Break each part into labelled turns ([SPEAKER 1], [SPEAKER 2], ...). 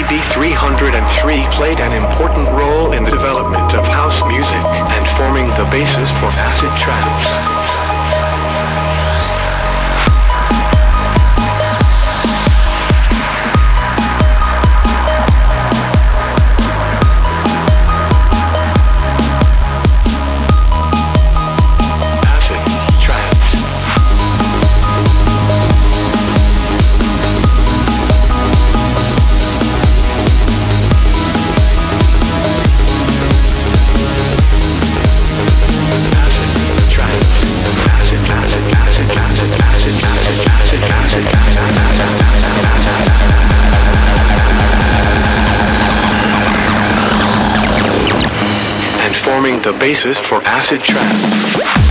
[SPEAKER 1] TB303 played an important role in the development of house music and forming the basis for acid trance. basis for acid trance.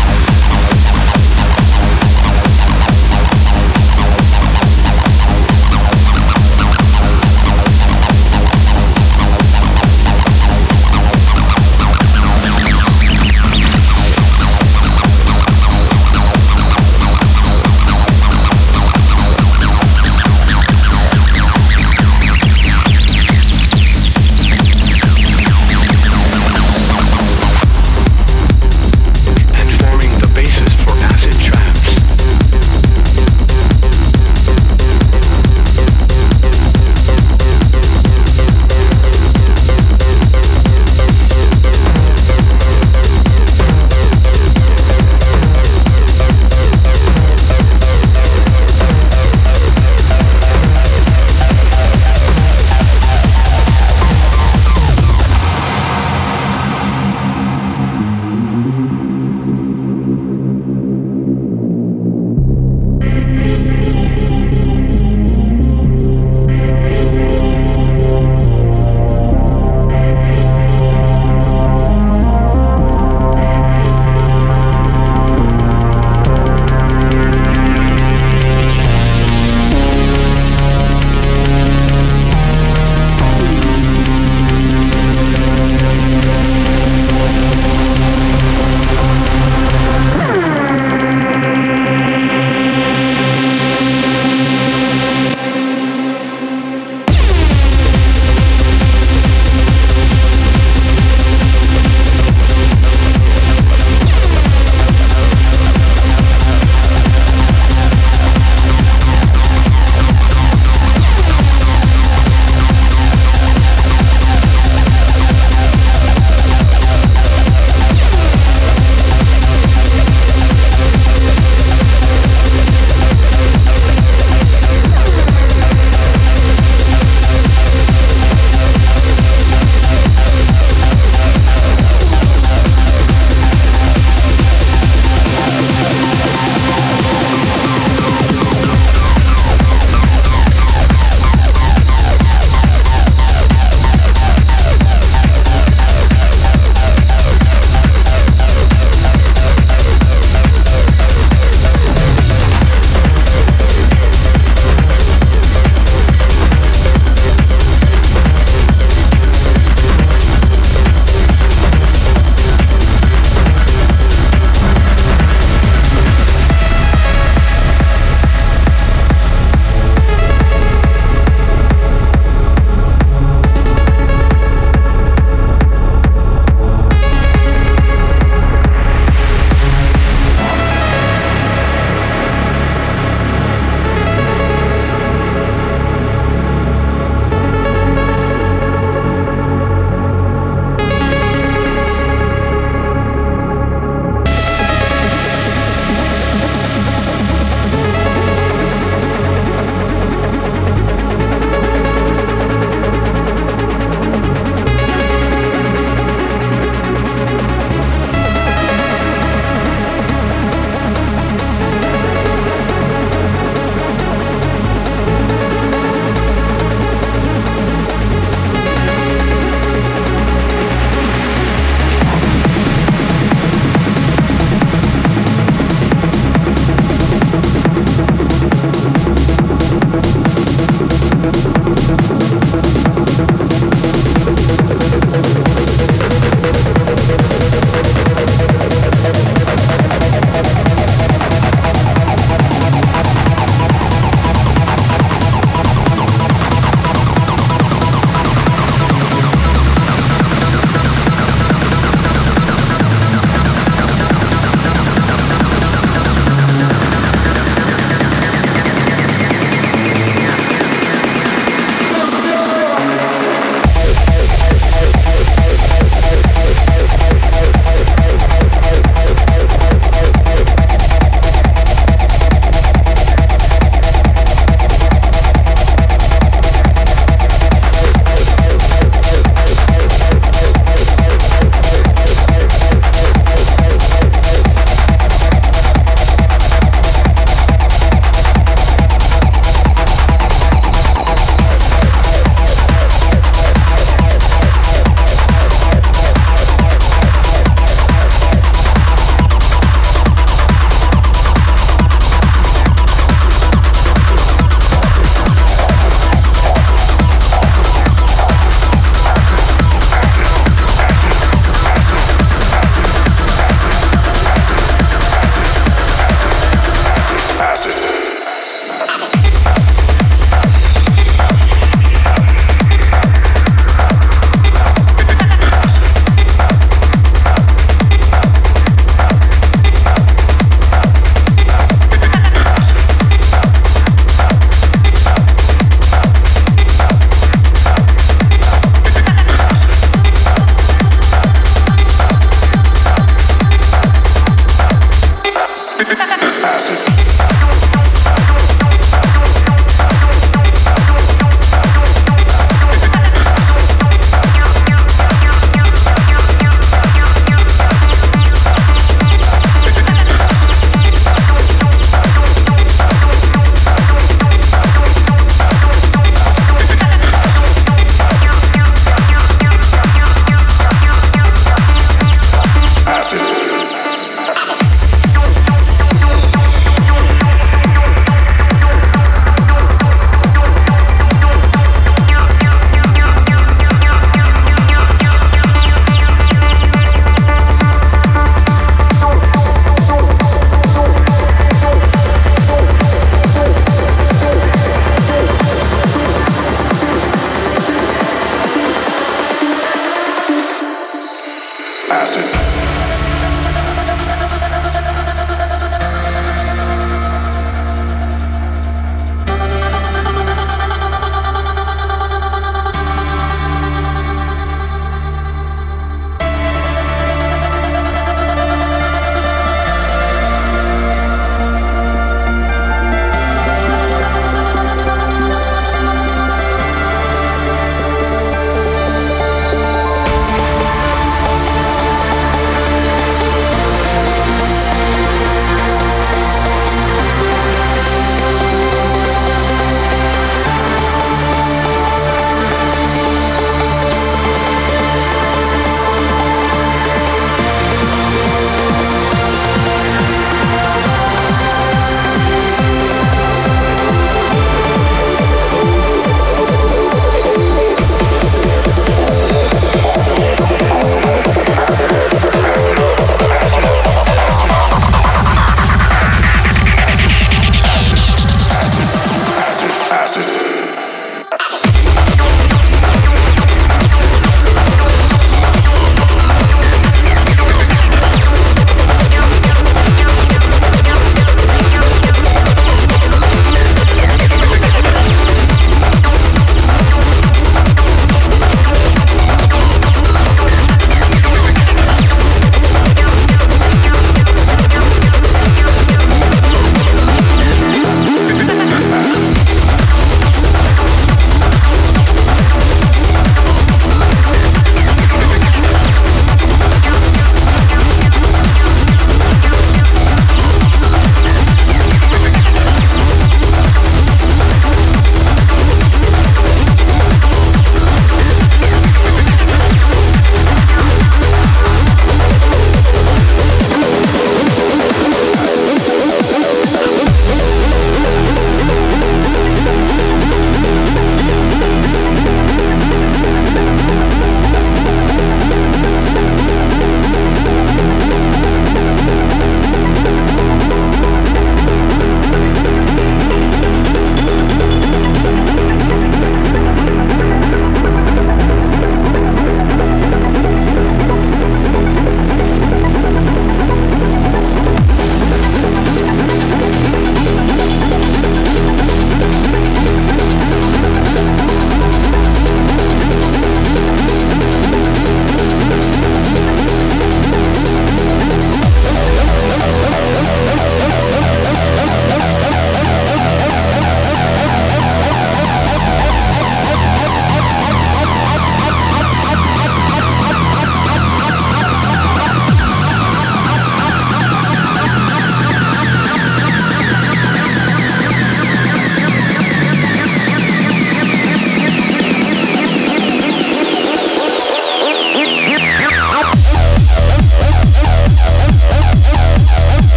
[SPEAKER 1] acid.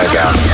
[SPEAKER 2] fire down.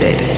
[SPEAKER 3] wasted.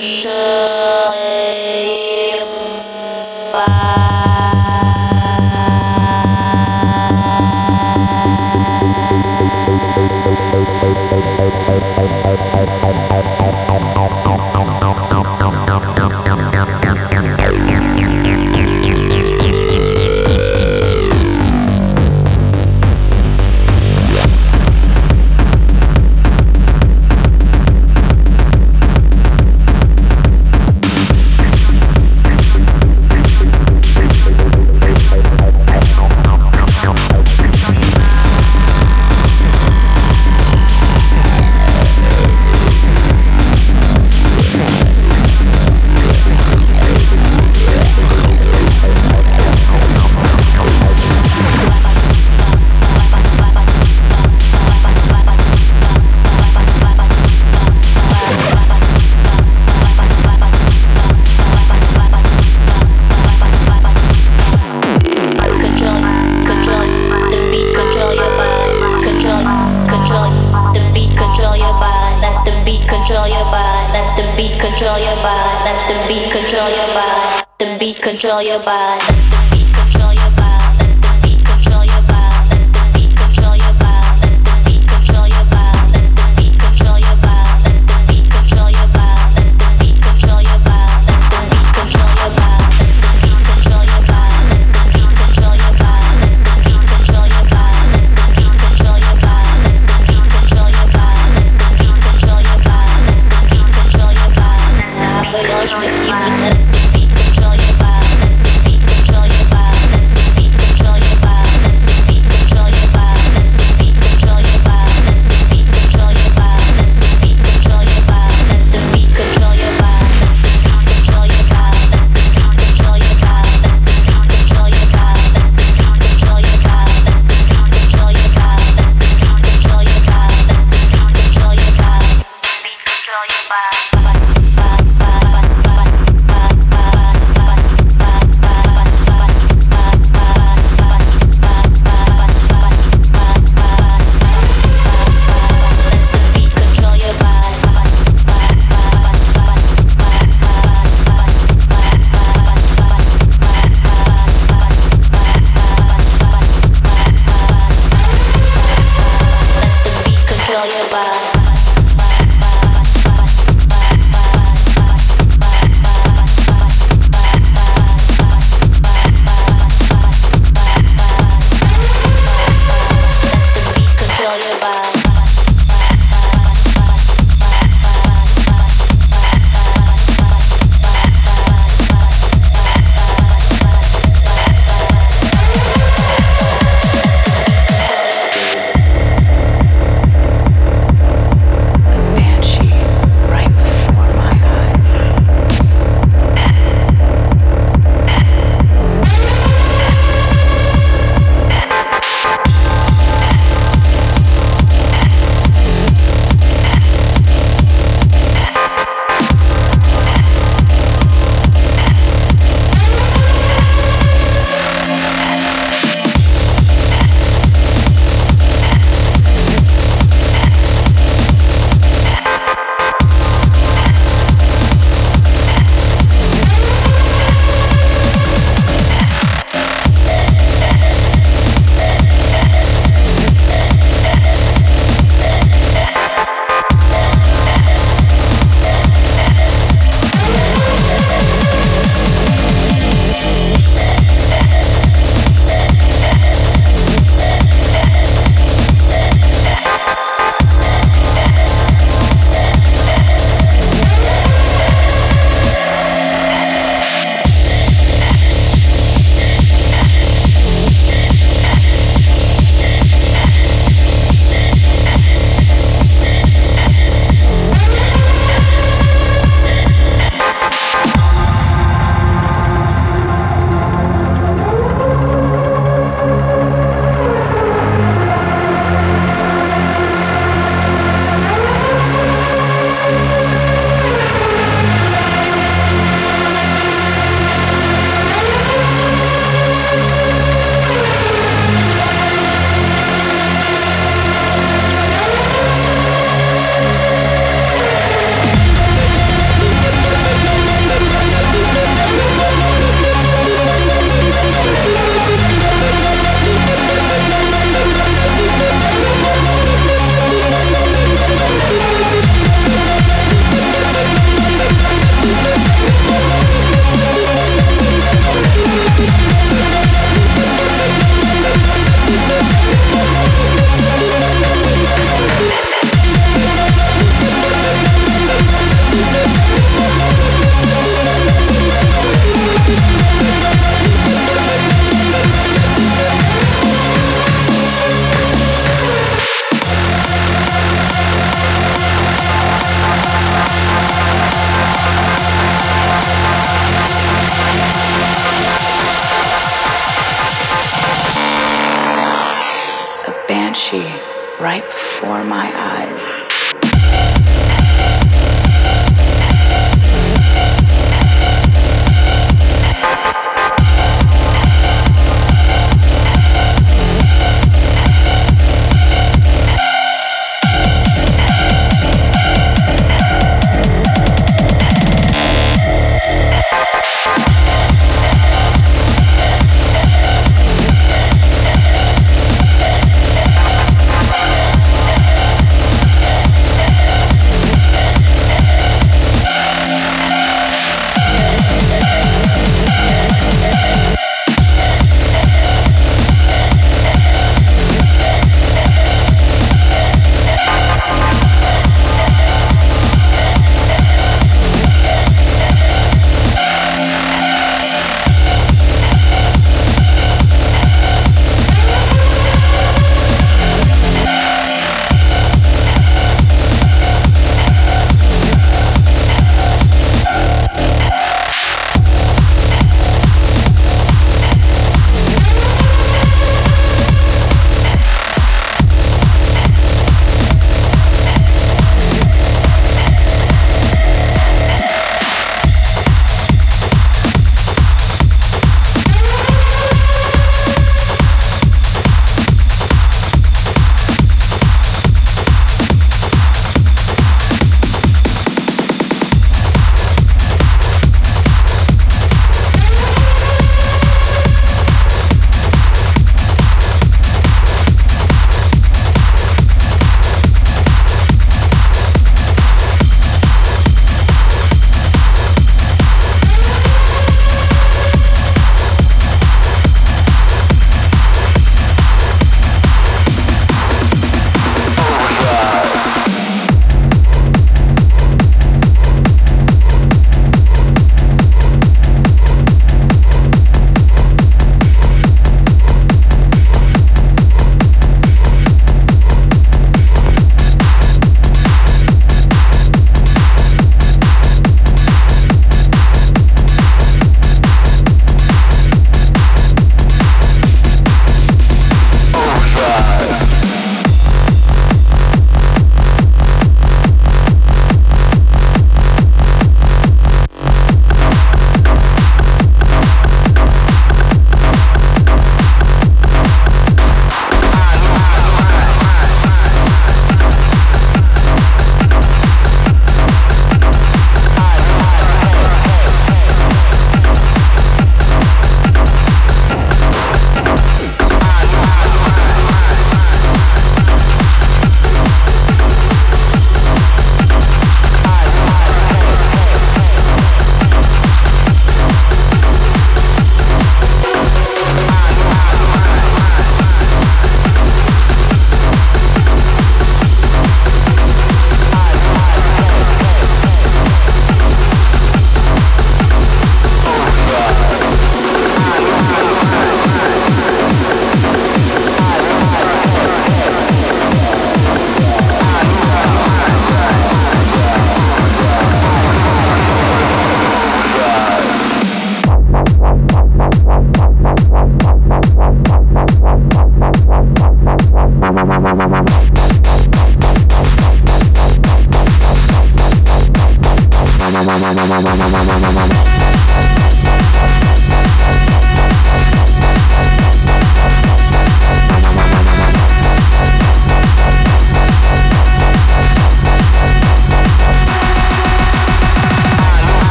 [SPEAKER 4] Control